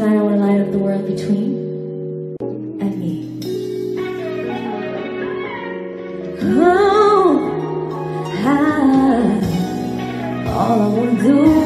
tonight I to light up the world between and me. Oh, I, all I wanna do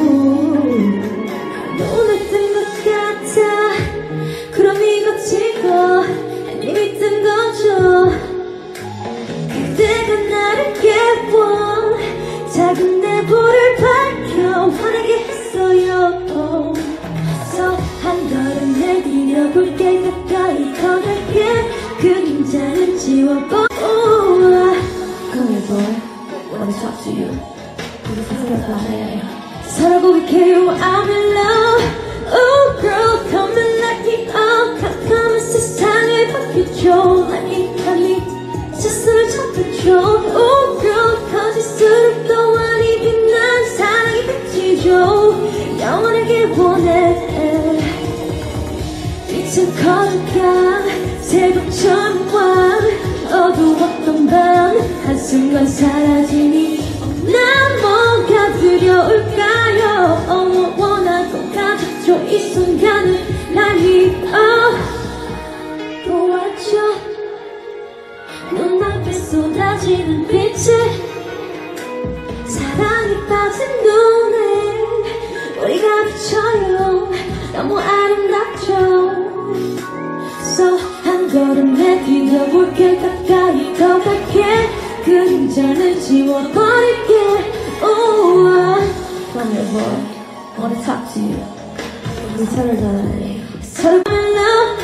내디뎌볼게 가까이 더 갈게 그림자는 지워버 Come here boy, wanna talk to you 우리 생각나네 서로 고백해요 I'm in love Oh girl come and let me out 캄캄한 세상을 바뀌죠 Let me, let me 스스로 잡아줘 Oh girl 거짓으로 또 아니 빛난 사랑이 비치죠 영원하길 원해 커져가 새벽처럼 와 어두웠던 밤 한순간 사라지니 난 뭐가 두려울까요? 어머 원하고 가졌죠 이 순간을 날 위어 보았죠 눈앞에 쏟아지는 빛을 볼게 가까이 더 갈게 그림자는 지워버릴게 Oh, I- Come here boy I wanna talk to you 우리 서로 전화해 서로 love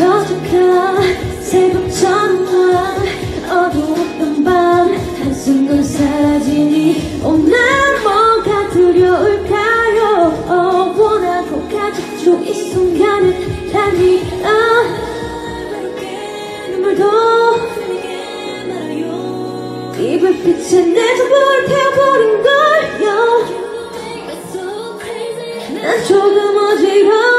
커져가 새벽처럼 와 어두웠던 밤 한순간 사라지니 오난 뭐가 두려울까요? 어, 원하고 가졌죠 이 순간을 달리 아 눈물도 이 불빛에 내 전부를 태워버린 걸요. 난 조금 어지러워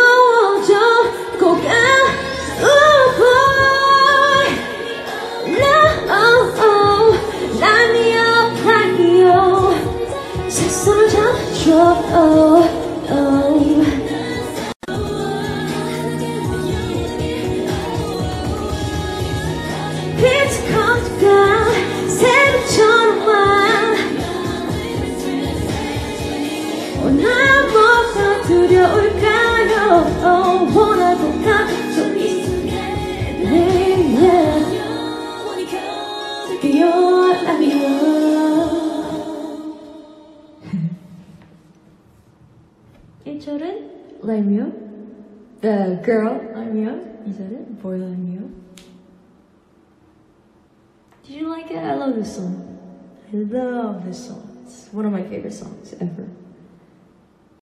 잡 I'm you. The girl I'm you. Is that it? Boy I'm you. Did you like it? I love this song. I love this song. It's one of my favorite songs ever.